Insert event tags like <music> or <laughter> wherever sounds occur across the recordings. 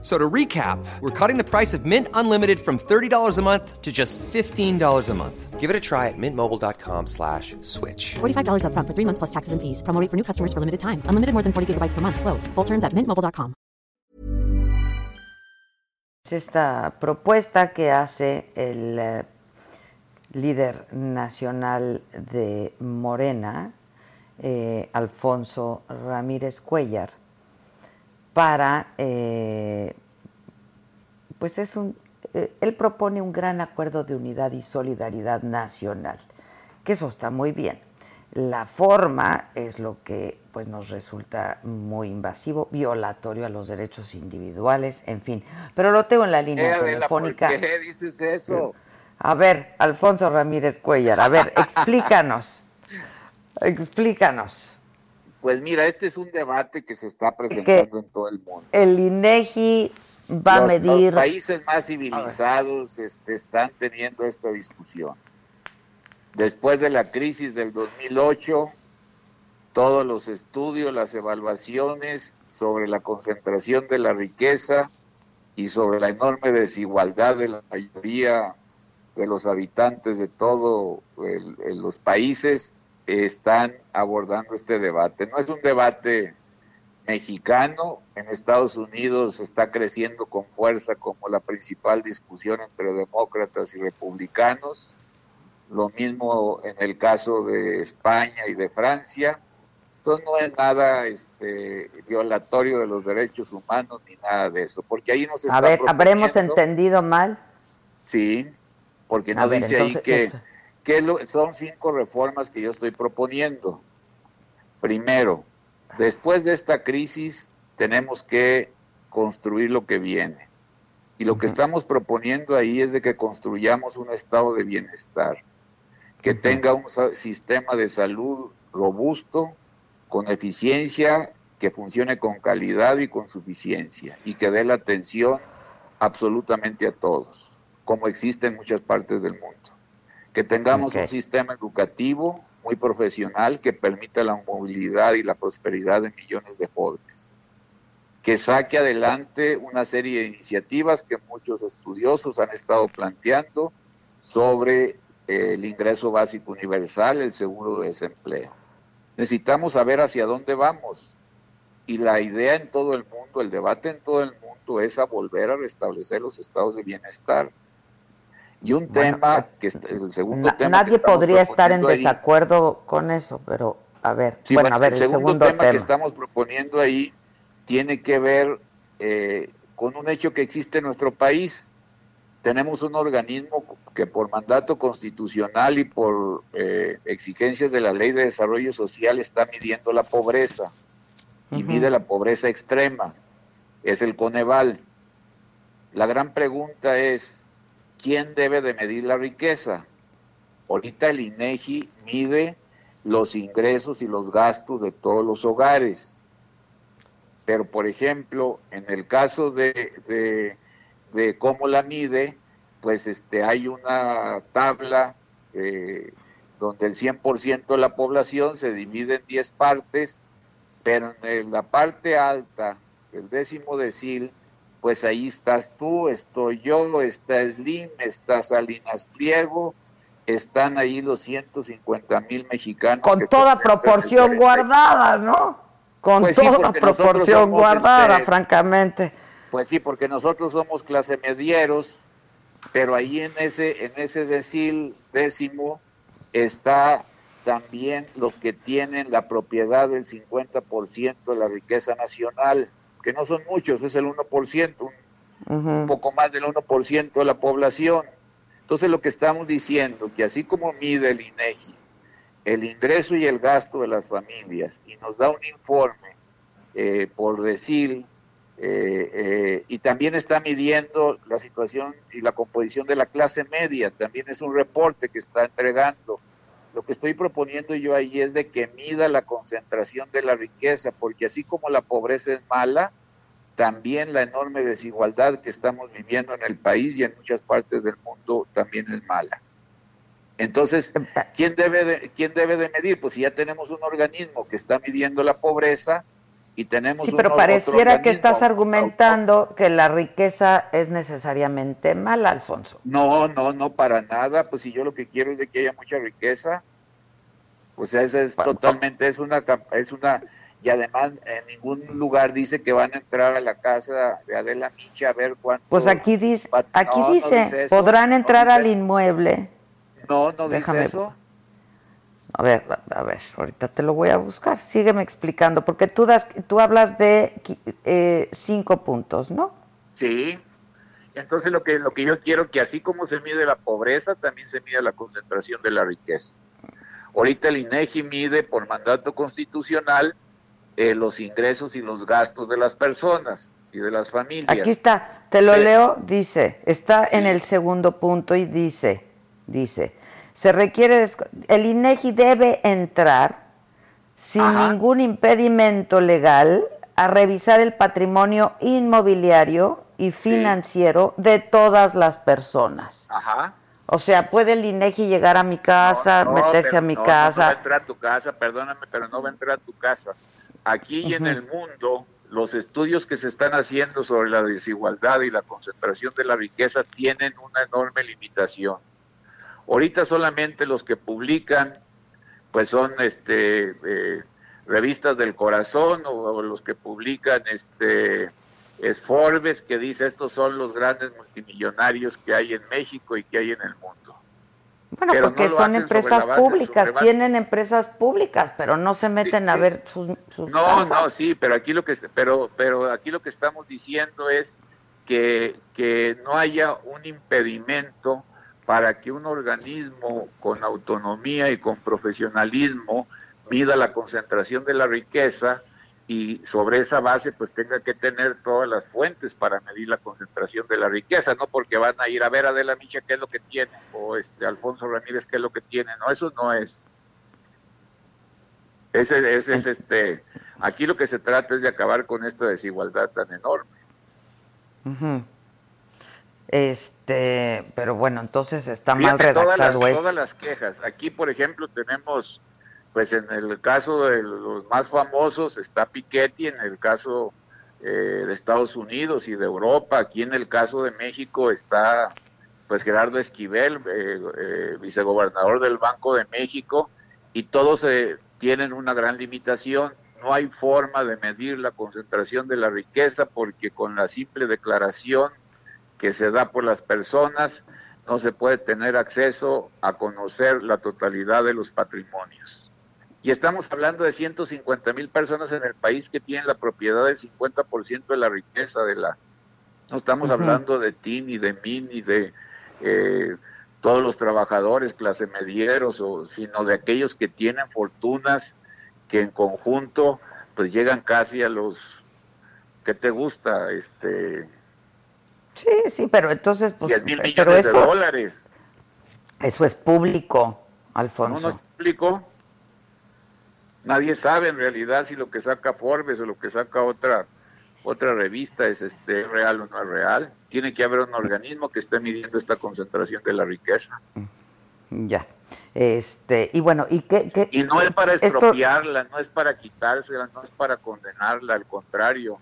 So to recap, we're cutting the price of Mint Unlimited from $30 a month to just $15 a month. Give it a try at mintmobile.com slash switch. $45 upfront for three months plus taxes and fees. Promo rate for new customers for limited time. Unlimited more than 40 gigabytes per month. Slows. Full terms at mintmobile.com. Esta propuesta que hace el eh, líder nacional de Morena, eh, Alfonso Ramírez Cuellar, para, eh, pues es un, eh, él propone un gran acuerdo de unidad y solidaridad nacional, que eso está muy bien. La forma es lo que pues nos resulta muy invasivo, violatorio a los derechos individuales, en fin. Pero lo tengo en la línea telefónica. ¿Por qué dices eso? A ver, Alfonso Ramírez Cuellar, a ver, <laughs> explícanos. Explícanos. Pues mira, este es un debate que se está presentando en todo el mundo. El INEGI va a medir Los países más civilizados este, están teniendo esta discusión. Después de la crisis del 2008, todos los estudios, las evaluaciones sobre la concentración de la riqueza y sobre la enorme desigualdad de la mayoría de los habitantes de todos los países están abordando este debate. No es un debate mexicano, en Estados Unidos está creciendo con fuerza como la principal discusión entre demócratas y republicanos, lo mismo en el caso de España y de Francia. Entonces no es nada este, violatorio de los derechos humanos ni nada de eso, porque ahí nos está A ver, ¿habremos entendido mal? Sí, porque no ver, dice entonces, ahí que, lo- son cinco reformas que yo estoy proponiendo. Primero, después de esta crisis tenemos que construir lo que viene. Y lo que estamos proponiendo ahí es de que construyamos un estado de bienestar, que tenga un sistema de salud robusto, con eficiencia, que funcione con calidad y con suficiencia, y que dé la atención absolutamente a todos, como existe en muchas partes del mundo. Que tengamos un sistema educativo muy profesional que permita la movilidad y la prosperidad de millones de jóvenes. Que saque adelante una serie de iniciativas que muchos estudiosos han estado planteando sobre eh, el ingreso básico universal, el seguro de desempleo. Necesitamos saber hacia dónde vamos. Y la idea en todo el mundo, el debate en todo el mundo es a volver a restablecer los estados de bienestar. Y un Bueno, tema eh, que el segundo Na- tema nadie podría estar en ahí- desacuerdo con eso, pero a ver, Sí, bueno, a ver, el el segundo, tema, tema. que estamos proponiendo ahí tiene que ver eh, con un hecho que existe en nuestro país. Tenemos un organismo que por mandato constitucional y por eh, exigencias de la Ley de Desarrollo Social está midiendo la pobreza y mide la pobreza extrema. Es el Coneval. La gran pregunta es, ¿quién debe de medir la riqueza? Ahorita el INEGI mide los ingresos y los gastos de todos los hogares. Pero, por ejemplo, en el caso de, de, cómo la mide, pues este, hay una tabla eh, donde el 100% de la población se divide en 10 partes, pero en la parte alta, el décimo decil, pues ahí estás tú, estoy yo, está Slim, está Salinas Pliego, están ahí los 150 mil mexicanos. Con toda proporción 40. guardada, ¿no? Con Pues toda proporción guardada, este, francamente. Pues sí, porque nosotros somos clase medieros, pero ahí en ese, en ese decil décimo está también los que tienen la propiedad del 50% de la riqueza nacional, que no son muchos, es el 1%, un, un poco más del 1% de la población. Entonces lo que estamos diciendo, que así como mide el INEGI el ingreso y el gasto de las familias y nos da un informe eh, por decir, eh, eh, y también está midiendo la situación y la composición de la clase media, también es un reporte que está entregando. Lo que estoy proponiendo yo ahí es de que mida la concentración de la riqueza, porque así como la pobreza es mala, también la enorme desigualdad que estamos viviendo en el país y en muchas partes del mundo también es mala. Entonces, ¿quién debe de, quién debe de medir? Pues si ya tenemos un organismo que está midiendo la pobreza y tenemos... Sí, pero pareciera que estás argumentando que la riqueza es necesariamente mala, Alfonso. No, no, no, para nada. Pues si yo lo que quiero es de que haya mucha riqueza, pues esa es totalmente, es una, es una y además en ningún lugar dice que van a entrar a la casa de Adela Micha a ver cuánto. Pues aquí dice, aquí dice, podrán entrar al inmueble. No, no dice eso. A ver, a ver, ahorita te lo voy a buscar. Sígueme explicando, porque tú das, tú hablas de eh, cinco puntos, ¿no? Sí. Entonces lo que lo que yo quiero que así como se mide la pobreza, también se mide la concentración de la riqueza. Ahorita el INEGI mide por mandato constitucional eh, los ingresos y los gastos de las personas y de las familias. Aquí está, te lo leo, dice, está en el segundo punto y dice, dice, se requiere, el INEGI debe entrar sin ningún impedimento legal a revisar el patrimonio inmobiliario y financiero de todas las personas. Ajá. O sea, ¿puede el INEGI llegar a mi casa, meterse a mi casa? No va a entrar a tu casa, perdóname, pero no va a entrar a tu casa. Aquí y en el mundo, los estudios que se están haciendo sobre la desigualdad y la concentración de la riqueza tienen una enorme limitación. Ahorita solamente los que publican, pues son este eh, revistas del corazón o, los que publican este es Forbes que dice estos son los grandes multimillonarios que hay en México y que hay en el mundo. Bueno, porque son empresas públicas, tienen empresas públicas, pero no se meten a ver sus, sus No, no, sí, pero aquí lo que pero pero aquí lo que estamos diciendo es que que no haya un impedimento para que un organismo con autonomía y con profesionalismo mida la concentración de la riqueza y sobre esa base pues tenga que tener todas las fuentes para medir la concentración de la riqueza, no porque van a ir a ver a Adela Micha qué es lo que tiene o este Alfonso Ramírez qué es lo que tiene, no, eso no es. Ese, ese es este, aquí lo que se trata es de acabar con esta desigualdad tan enorme. Este, pero bueno, entonces está mal redactado todas todas las quejas. Aquí, por ejemplo, tenemos pues en el caso de los más famosos está Piketty, en el caso eh, de Estados Unidos y de Europa, aquí en el caso de México está pues Gerardo Esquivel, eh, eh, vicegobernador del Banco de México, y todos tienen una gran limitación. No hay forma de medir la concentración de la riqueza porque con la simple declaración que se da por las personas no se puede tener acceso a conocer la totalidad de los patrimonios. Y estamos hablando de 150 mil personas en el país que tienen la propiedad del 50% de la riqueza de la... No estamos hablando de ti, ni de mí, ni de eh, todos los trabajadores, clase medieros, o, sino de aquellos que tienen fortunas que en conjunto pues llegan casi a los... ¿Qué te gusta? Este... Sí, sí, pero entonces... Pues, 10 mil millones de dólares. Eso es público, Alfonso. No, no es público. Nadie sabe en realidad si lo que saca Forbes o lo que saca otra otra revista es este real o no es real. Tiene que haber un organismo que esté midiendo esta concentración de la riqueza. Ya. Este, y bueno, ¿y qué, Y no es para expropiarla, no es para quitársela, no es para condenarla, al contrario.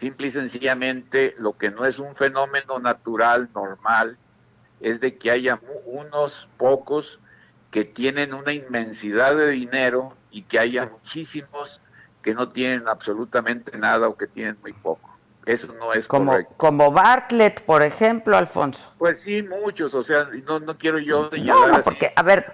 Simple y sencillamente lo que no es un fenómeno natural, normal, es de que haya unos pocos que tienen una inmensidad de dinero y que haya muchísimos que no tienen absolutamente nada o que tienen muy poco. Eso no es como, correcto. Como Bartlett, por ejemplo, Alfonso. Pues sí, muchos, o sea, no, no quiero yo no, no, porque, a ver,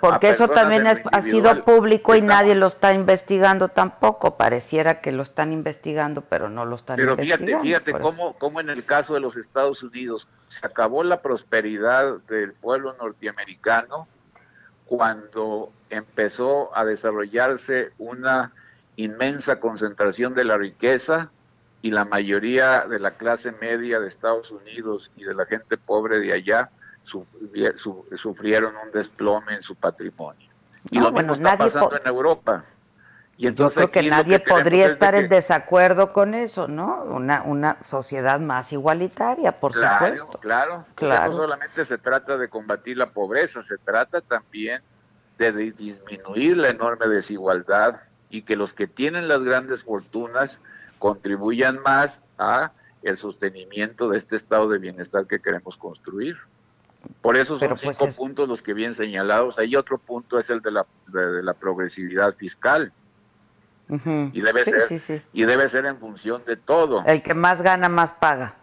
porque eso también ha sido público y nadie lo está investigando tampoco. Pareciera que lo están investigando, pero no lo están investigando. Pero fíjate, fíjate cómo, cómo en el caso de los Estados Unidos se acabó la prosperidad del pueblo norteamericano cuando empezó a desarrollarse una inmensa concentración de la riqueza y la mayoría de la clase media de Estados Unidos y de la gente pobre de allá sufrieron un desplome en su patrimonio. Y lo mismo está pasando en Europa. Y entonces Yo creo que nadie podría estar en desacuerdo con eso, ¿no? Una, una sociedad más igualitaria, por supuesto. Claro, claro. no solamente se trata de combatir la pobreza, se trata también de disminuir la enorme desigualdad y que los que tienen las grandes fortunas contribuyan más a el sostenimiento de este estado de bienestar que queremos construir. Por eso son pues, cinco puntos los que bien señalados. Hay otro punto es el de la, de, la progresividad fiscal. y debe ser y debe ser en función de todo. El que más gana más paga.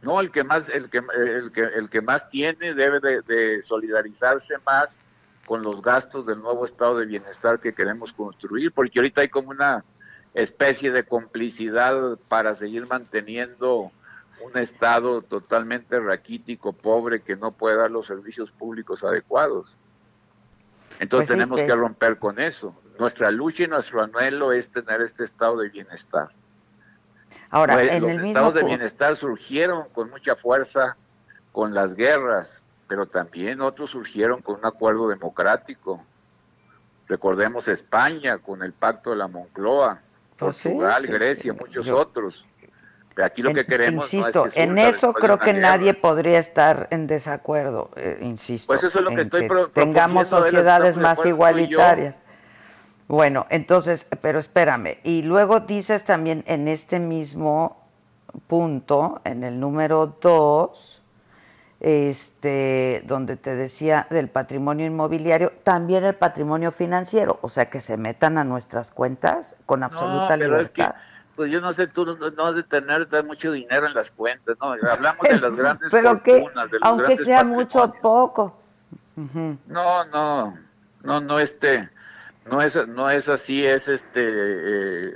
No, el que más el que el que, el que más tiene debe de solidarizarse más con los gastos del nuevo estado de bienestar que queremos construir, porque ahorita hay como una especie de complicidad para seguir manteniendo un Estado totalmente raquítico, pobre, que no puede dar los servicios públicos adecuados. Entonces pues tenemos que romper con eso. Nuestra lucha y nuestro anhelo es tener este estado de bienestar. Ahora, pues, en los el estados de bienestar surgieron con mucha fuerza con las guerras, pero también otros surgieron con un acuerdo democrático. Recordemos España con el pacto de la Moncloa, Portugal, Grecia, muchos otros. aquí lo que queremos. Insisto, en eso creo que nadie podría estar en desacuerdo, eh, insisto. Pues eso es lo que estoy Tengamos sociedades más igualitarias. Bueno, entonces, pero espérame. Y luego dices también en este mismo punto, en el número dos, este, donde te decía del patrimonio inmobiliario, también el patrimonio financiero, o sea, que se metan a nuestras cuentas con absoluta libertad. pues yo no sé, tú no, has de tener mucho dinero en las cuentas, ¿no? Hablamos de las <laughs> grandes Pero que, aunque sea mucho o poco. No, no, no, no, este, no es, no es así, es este, eh,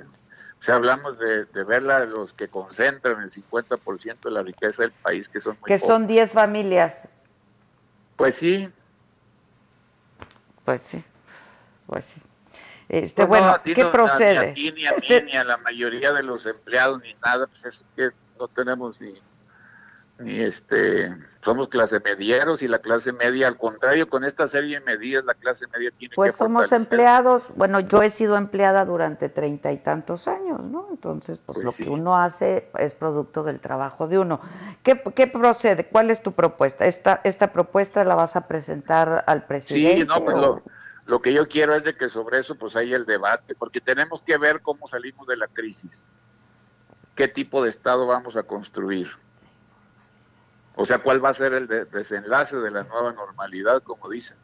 o sea, hablamos de, de verla los que concentran el 50% de la riqueza del país, que son muy Que son 10 familias. Pues sí. Pues sí, pues sí. Este, pues bueno, ¿qué procede? Ni a ni a este ni a la mayoría de los empleados, ni nada, pues es que no tenemos ni ni este somos clase medieros y la clase media al contrario con esta serie de medidas la clase media tiene pues somos empleados bueno yo he sido empleada durante treinta y tantos años no entonces pues, pues lo que uno hace es producto del trabajo de uno. ¿Qué, qué procede cuál es tu propuesta esta esta propuesta la vas a presentar al presidente sí no pues lo, lo que yo quiero es de que sobre eso pues haya el debate porque tenemos que ver cómo salimos de la crisis qué tipo de estado vamos a construir o sea, ¿cuál va a ser el desenlace de la nueva normalidad, como dicen?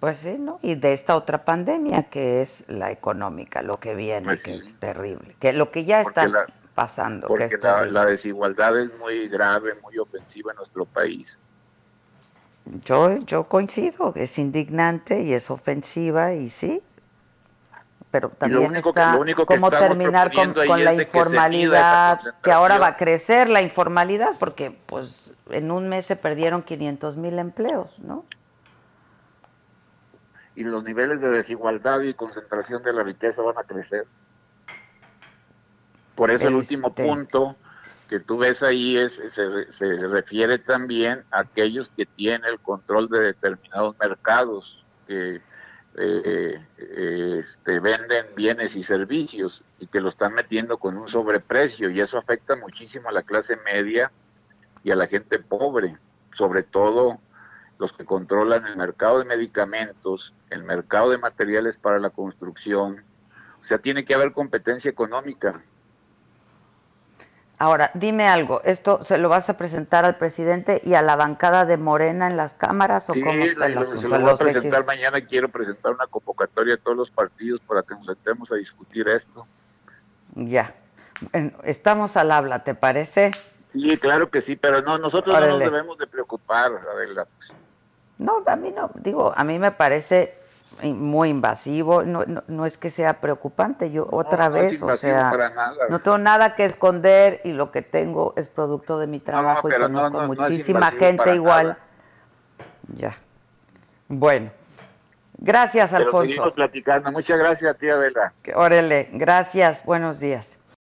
Pues sí, ¿no? Y de esta otra pandemia que es la económica, lo que viene, pues que es terrible, que lo que ya está pasando. Porque la, desigualdad es muy grave, muy ofensiva en nuestro país. Yo, yo coincido, es indignante y es ofensiva y sí, pero también está cómo terminar con, la informalidad, que, ahora va a crecer la informalidad, porque pues en un mes se perdieron 500 mil empleos, ¿no? Y los niveles de desigualdad y concentración de la riqueza van a crecer. Por eso el último este punto que tú ves ahí es, se, se refiere también a aquellos que tienen el control de determinados mercados, que eh, este, venden bienes y servicios y que lo están metiendo con un sobreprecio y eso afecta muchísimo a la clase media y a la gente pobre, sobre todo los que controlan el mercado de medicamentos, el mercado de materiales para la construcción. O sea, tiene que haber competencia económica. Ahora, dime algo, ¿esto se lo vas a presentar al presidente y a la bancada de Morena en las cámaras o cómo está el asunto? Se lo voy a presentar mañana, quiero presentar una convocatoria a todos los partidos para que nos sentemos a discutir esto. Ya, estamos al habla, ¿te parece? Sí, claro que sí, pero no, nosotros no nos debemos de preocupar, Adela. No, a mí no, digo, a mí me parece muy invasivo, no, no, es que sea preocupante, yo otra vez, o sea, no tengo nada que esconder y lo que tengo es producto de mi trabajo y conozco muchísima gente igual. Ya. Bueno. Gracias, Alfonso. platicando. Muchas gracias a ti, Adela. Órale, gracias. Buenos días.